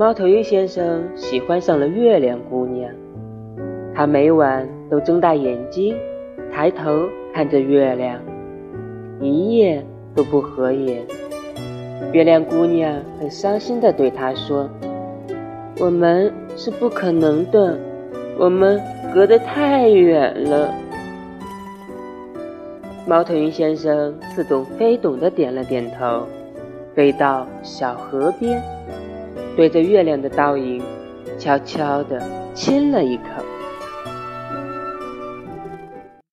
猫头鹰先生喜欢上了月亮姑娘，他每晚都睁大眼睛，抬头看着月亮，一夜都不合眼。月亮姑娘很伤心地对他说：“我们是不可能的，我们隔得太远了。”猫头鹰先生似懂非懂地点了点头，飞到小河边。对着月亮的倒影，悄悄地亲了一口。